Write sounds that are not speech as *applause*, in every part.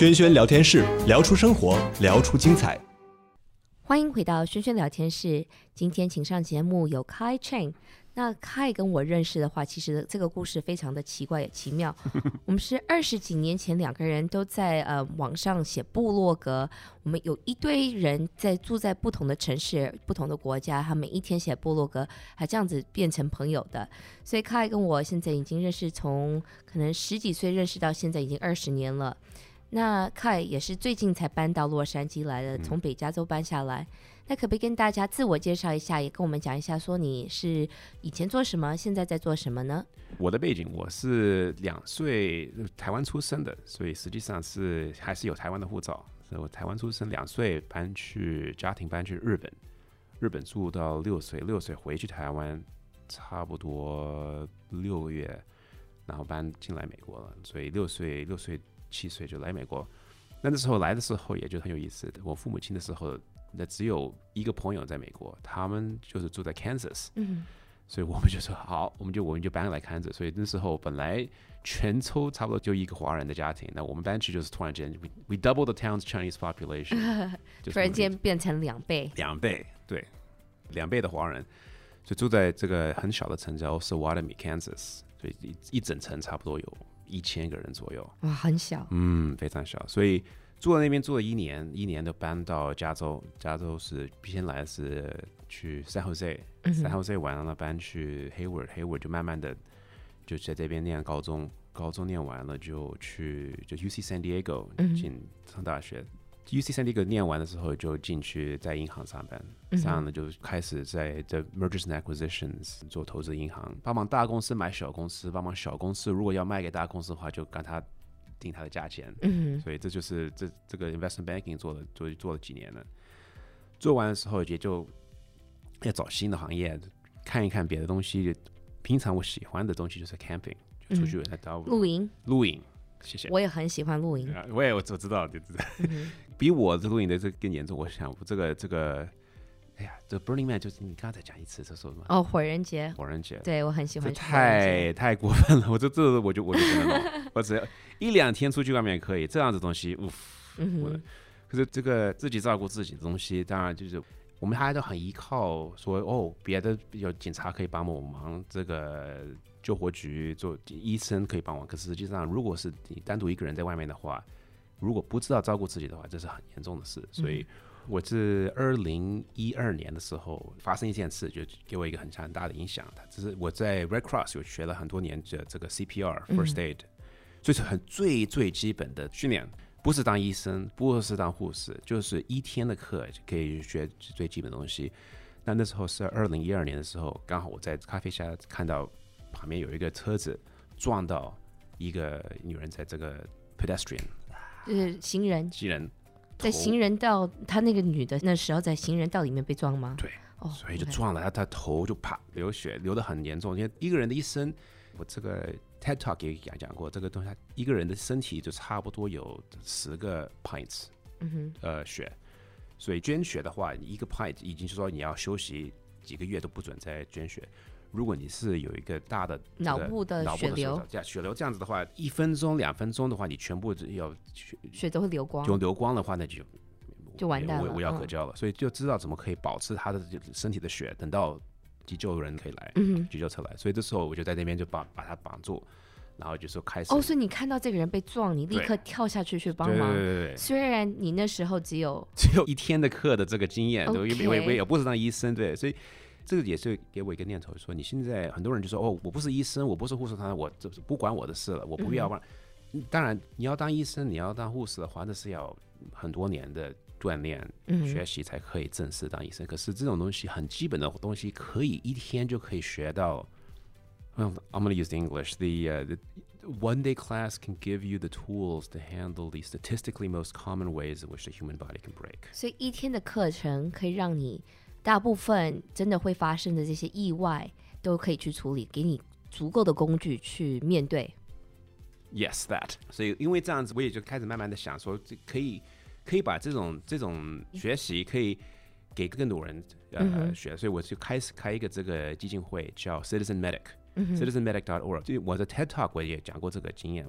轩轩聊天室，聊出生活，聊出精彩。欢迎回到轩轩聊天室。今天请上节目有 Kai Cheng。那 Kai 跟我认识的话，其实这个故事非常的奇怪也奇妙。*laughs* 我们是二十几年前两个人都在呃网上写部落格，我们有一堆人在住在不同的城市、不同的国家，他每一天写部落格，还这样子变成朋友的。所以 Kai 跟我现在已经认识，从可能十几岁认识到现在已经二十年了。那 Kai 也是最近才搬到洛杉矶来的，从北加州搬下来。那可不可以跟大家自我介绍一下，也跟我们讲一下，说你是以前做什么，现在在做什么呢？我的背景，我是两岁台湾出生的，所以实际上是还是有台湾的护照。所以我台湾出生，两岁搬去家庭搬去日本，日本住到六岁，六岁回去台湾，差不多六个月，然后搬进来美国了。所以六岁六岁七岁就来美国。那那时候来的时候也就很有意思，我父母亲的时候。那只有一个朋友在美国，他们就是住在 Kansas，嗯，所以我们就说好，我们就我们就搬来 Kansas。所以那时候本来全州差不多就一个华人的家庭，那我们搬去就是突然间，we we double the town's Chinese population，*laughs* 突然间变成两倍，两倍，对，两倍的华人，就住在这个很小的城叫 Osawatomie，Kansas，所以一一整层差不多有一千个人左右，哇，很小，嗯，非常小，所以。住在那边住了一年，一年都搬到加州。加州是先来是去 San Jose，San Jose 完了搬去 Hayward，Hayward 就慢慢的就在这边念高中，高中念完了就去就 UC San Diego 进上大学。UC San Diego 念完的时候就进去在银行上班，这样呢就开始在这 Mergers and Acquisitions 做投资银行，帮忙大公司买小公司，帮忙小公司如果要卖给大公司的话就跟他。定他的价钱，嗯，所以这就是这这个 investment banking 做了做做了几年了，做完的时候也就要找新的行业，看一看别的东西。平常我喜欢的东西就是 camping，就出去来到露营，露营，谢谢。我也很喜欢露营，我也我知道，就知道，比我的露营的这更严重。我想这个这个。哎呀，这 Burning Man 就是你刚才讲一次，这说什么？哦，火人节。火人节，对我很喜欢。太太过分了，我这这我就我就不能弄，*laughs* 我只要一两天出去外面也可以，这样子东西，呜、嗯。可是这个自己照顾自己的东西，当然就是我们还都很依靠说哦，别的有警察可以帮我忙，这个救火局做医生可以帮忙。可是实际上，如果是你单独一个人在外面的话，如果不知道照顾自己的话，这是很严重的事，所以。嗯我是二零一二年的时候发生一件事，就给我一个很强很大的影响。它就是我在 Red Cross 有学了很多年的这个 CPR First Aid，所以是很最最基本的训练，不是当医生，不是当护士，就是一天的课就可以学最基本的东西。那那时候是二零一二年的时候，刚好我在咖啡下看到旁边有一个车子撞到一个女人，在这个 pedestrian，就是行人，行人。在行人道，他那个女的那时候在行人道里面被撞吗？对，哦，所以就撞了，他他头就啪流血，流得很严重。因为一个人的一生，我这个 TED Talk 也讲讲过，这个东西，一个人的身体就差不多有十个 pints，嗯哼，呃，血。所以捐血的话，一个 pint 已经是说你要休息几个月都不准再捐血。如果你是有一个大的脑部的血流，这样血流这样子的话，一分钟两分钟的话，你全部要血血都会流光，就流光的话，那就就完蛋了，无药可救了。所以就知道怎么可以保持他的身体的血，等到急救人可以来，急救车来。所以这时候我就在那边就把把他绑住，然后就说开始。哦，所以你看到这个人被撞，你立刻跳下去去帮忙。对对对对。虽然你那时候只有只有一天的课的这个经验，对因为我也我也不是当医生，对，所以。这个也是给我一个念头，说你现在很多人就说哦，我不是医生，我不是护士，他我这不管我的事了，我不要帮。嗯、当然，你要当医生，你要当护士的话，那是要很多年的锻炼、嗯、学习才可以正式当医生。可是这种东西很基本的东西，可以一天就可以学到。Well, I'm going to use the English. The, uh, the one day class can give you the tools to handle the statistically most common ways in which the human body can break. 所以一天的课程可以让你。大部分真的会发生的这些意外都可以去处理，给你足够的工具去面对。Yes, that. 所以因为这样子，我也就开始慢慢的想说，这可以可以把这种这种学习可以给更多人呃、嗯、学，所以我就开始开一个这个基金会，叫 Citizen Medic，嗯、Citizenmedic.org。就我的 TED Talk 我也讲过这个经验，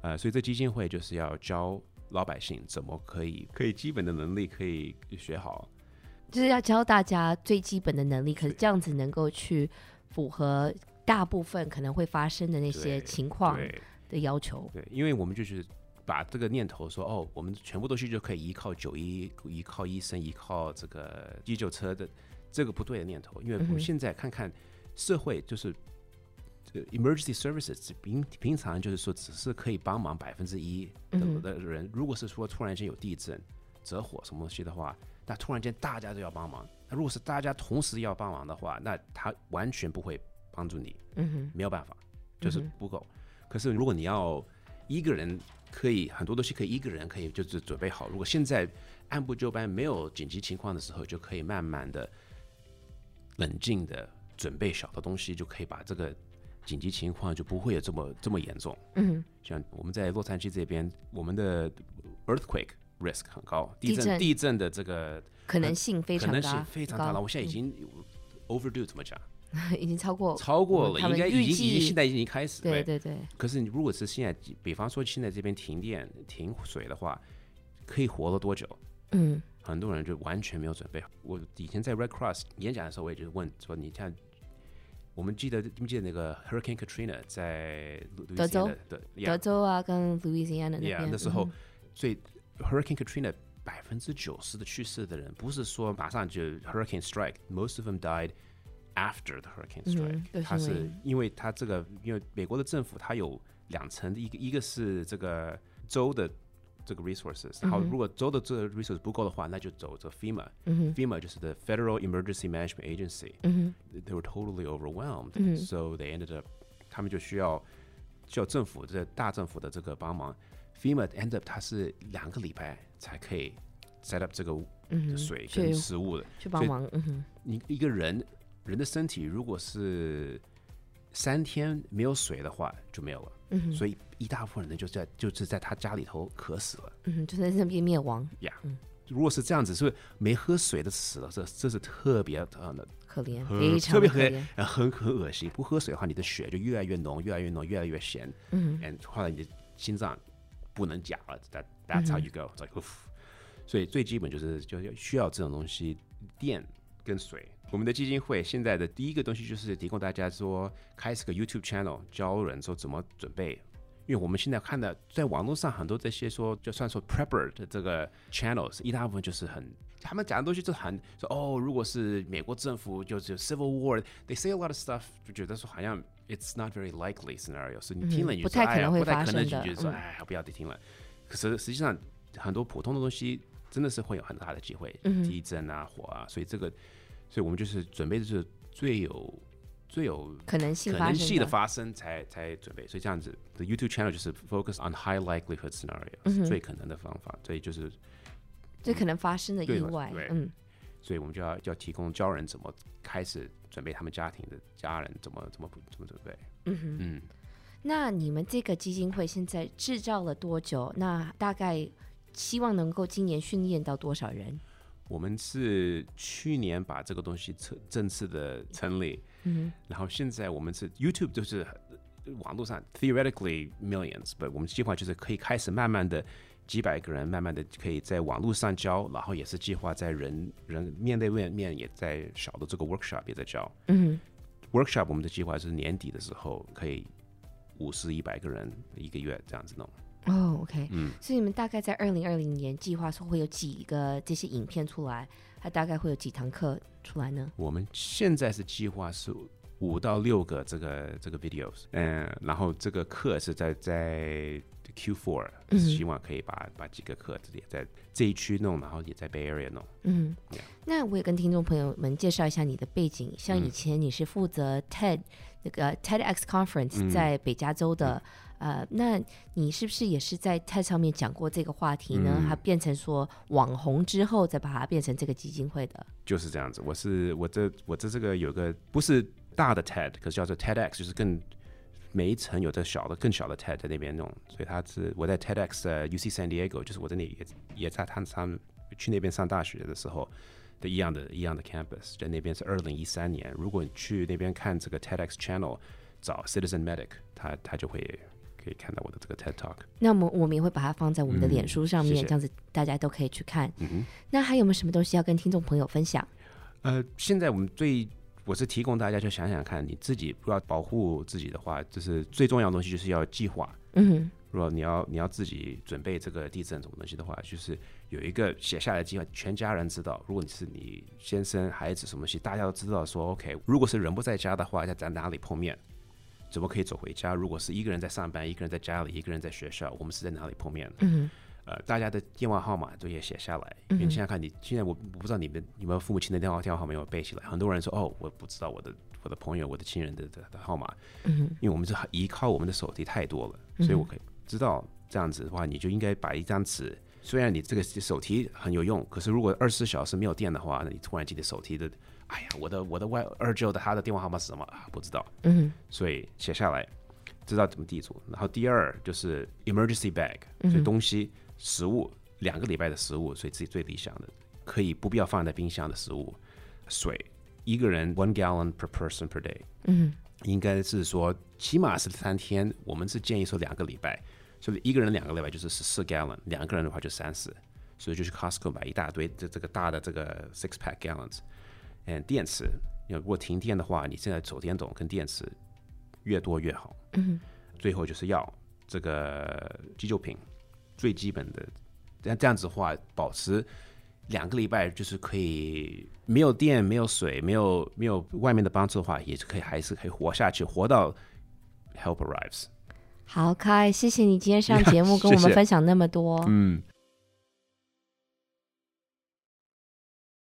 呃，所以这基金会就是要教老百姓怎么可以可以基本的能力可以学好，就是要教大家最基本的能力，可是这样子能够去符合大部分可能会发生的那些情况的要求。对，对，因为我们就是把这个念头说，哦，我们全部东西就可以依靠九一，依靠医生，依靠这个急救车的这个不对的念头，因为我们现在看看社会就是。Emergency services 平平常就是说只是可以帮忙百分之一的的人，嗯、如果是说突然间有地震、着火什么东西的话，那突然间大家都要帮忙。那如果是大家同时要帮忙的话，那他完全不会帮助你，嗯哼，没有办法，就是不够。嗯、可是如果你要一个人可以很多东西可以一个人可以就是准备好，如果现在按部就班没有紧急情况的时候，就可以慢慢的冷静的准备小的东西，就可以把这个。紧急情况就不会有这么这么严重。嗯，像我们在洛杉矶这边，我们的 earthquake risk 很高，地震地震的这个可能性非常大，可能性非常大了。我现在已经 overdue 怎么讲？*laughs* 已经超过超过了，应该已经已经现在已经开始。对对对。可是你如果是现在，比方说现在这边停电停水的话，可以活了多久？嗯，很多人就完全没有准备。我以前在 Red Cross 演讲的时候，我也就是问说，你看。我们记得，记不记得那个 Hurricane Katrina 在德州？对，德州啊，跟 Louisiana 那边。那时候，所以 Hurricane Katrina 百分之九十的去世的人，不是说马上就 Hurricane Strike，most of them died after the Hurricane Strike。他是因为他这个，因为美国的政府它有两层的，一个一个是这个州的。这个 resources，然后如果州的这个 resources 不够的话，那就走这 FEMA。FEMA 就是 the Federal Emergency Management Agency。They were totally overwhelmed, so they ended up，他们就需要需要政府这大政府的这个帮忙。 FEMA ended up 它是两个礼拜才可以 set up 这个水跟食物的去帮忙。你一个人人的身体如果是三天没有水的话，就没有了。嗯，所以一大部分人就在就是在他家里头渴死了，嗯，就在那边灭亡呀。Yeah, 嗯，如果是这样子，是没喝水的死了，这这是特别的可怜，非常可怜，很很恶心。不喝水的话，你的血就越来越浓，越来越浓，越来越咸。嗯，and 后来你的心脏不能讲了，that that's how you go，嗯。所以最基本就是就要需要这种东西，电跟水。我们的基金会现在的第一个东西就是提供大家说，开始个 YouTube channel，教人说怎么准备。因为我们现在看的在网络上很多这些说，就算说 prepper 的这个 channels，一大部分就是很他们讲的东西就很说哦，如果是美国政府就是 civil war，they say a lot of stuff，就觉得说好像 it's not very likely scenario，所以你听了你就说、嗯、不太可能会发生的，就觉得说哎，不要再听了。可是实际上很多普通的东西真的是会有很大的机会，地震啊、火啊，所以这个。所以我们就是准备的是最有最有可能性可能性的发生才才准备，所以这样子，the YouTube channel 就是 focus on high likelihood scenario，、嗯、最可能的方法，所以就是最可能发生的意外，嗯，所以我们就要要提供教人怎么开始准备他们家庭的家人怎么怎么怎么准备，嗯哼。嗯，那你们这个基金会现在制造了多久？那大概希望能够今年训练到多少人？我们是去年把这个东西成正式的成立，嗯，然后现在我们是 YouTube 就是网络上 theoretically millions，but 我们计划就是可以开始慢慢的几百个人，慢慢的可以在网络上教，然后也是计划在人人面对面面也在小的这个 workshop 也在教，嗯，workshop 我们的计划是年底的时候可以五十一百个人一个月这样子弄。哦、oh，OK，嗯，所以你们大概在二零二零年计划说会有几个这些影片出来，它大概会有几堂课出来呢？我们现在是计划是五到六个这个这个 videos，嗯，然后这个课是在在 Q4，希望可以把、嗯、把几个课也在这一区弄，然后也在 Bay Area 弄。嗯.那我也跟听众朋友们介绍一下你的背景，像以前你是负责 TED、嗯、那个 TEDx Conference 在北加州的。呃，那你是不是也是在 TED 上面讲过这个话题呢？它、嗯、变成说网红之后，再把它变成这个基金会的，就是这样子。我是我这我这这个有个不是大的 TED，可是叫做 TEDx，就是更每一层有这小的更小的 TED 在那边弄。所以他是我在 TEDx 的 UC San Diego，就是我在那也也在他他去那边上大学的时候的一样的一样的 campus，在那边是二零一三年。如果你去那边看这个 TEDx channel，找 Citizen Medic，他他就会。可可以看到我的这个 TED Talk。那么我们也会把它放在我们的脸书上面，嗯、谢谢这样子大家都可以去看。嗯哼。那还有没有什么东西要跟听众朋友分享？呃，现在我们最我是提供大家去想想看，你自己如果要保护自己的话，就是最重要的东西就是要计划。嗯哼。如果你要你要自己准备这个地震什么东西的话，就是有一个写下来的计划，全家人知道。如果你是你先生、孩子什么东西，大家都知道说 OK。如果是人不在家的话，要在哪里碰面？怎么可以走回家？如果是一个人在上班，一个人在家里，一个人在学校，我们是在哪里碰面？嗯呃，大家的电话号码都也写下来。因为现在看你现在我我不知道你们你们父母亲的电话电话号码有没有背起来？很多人说哦，我不知道我的我的朋友、我的亲人的的，的号码。嗯，因为我们是依靠我们的手机太多了，所以我可以知道。这样子的话，你就应该把一张纸。虽然你这个手提很有用，可是如果二十四小时没有电的话，那你突然记得手提的，哎呀，我的我的外二舅的他的电话号码是什么啊？不知道。嗯。所以写下来，知道怎么记住。然后第二就是 emergency bag，嗯，所以东西食物两个礼拜的食物，所以自己最理想的可以不必要放在冰箱的食物。水一个人 one gallon per person per day。嗯。应该是说起码是三天，我们是建议说两个礼拜。所以一个人两个礼拜就是十四 gallon，两个人的话就三十，所以就去 Costco 买一大堆这这个大的这个 six pack gallons。嗯，电池，如果停电的话，你现在手电筒跟电池越多越好。嗯。最后就是要这个急救品，最基本的，这样这样子的话，保持两个礼拜就是可以没有电、没有水、没有没有外面的帮助的话，也是可以还是可以活下去，活到 help arrives。好，Kai，谢谢你今天上 *laughs* 节目跟我们分享那么多。嗯。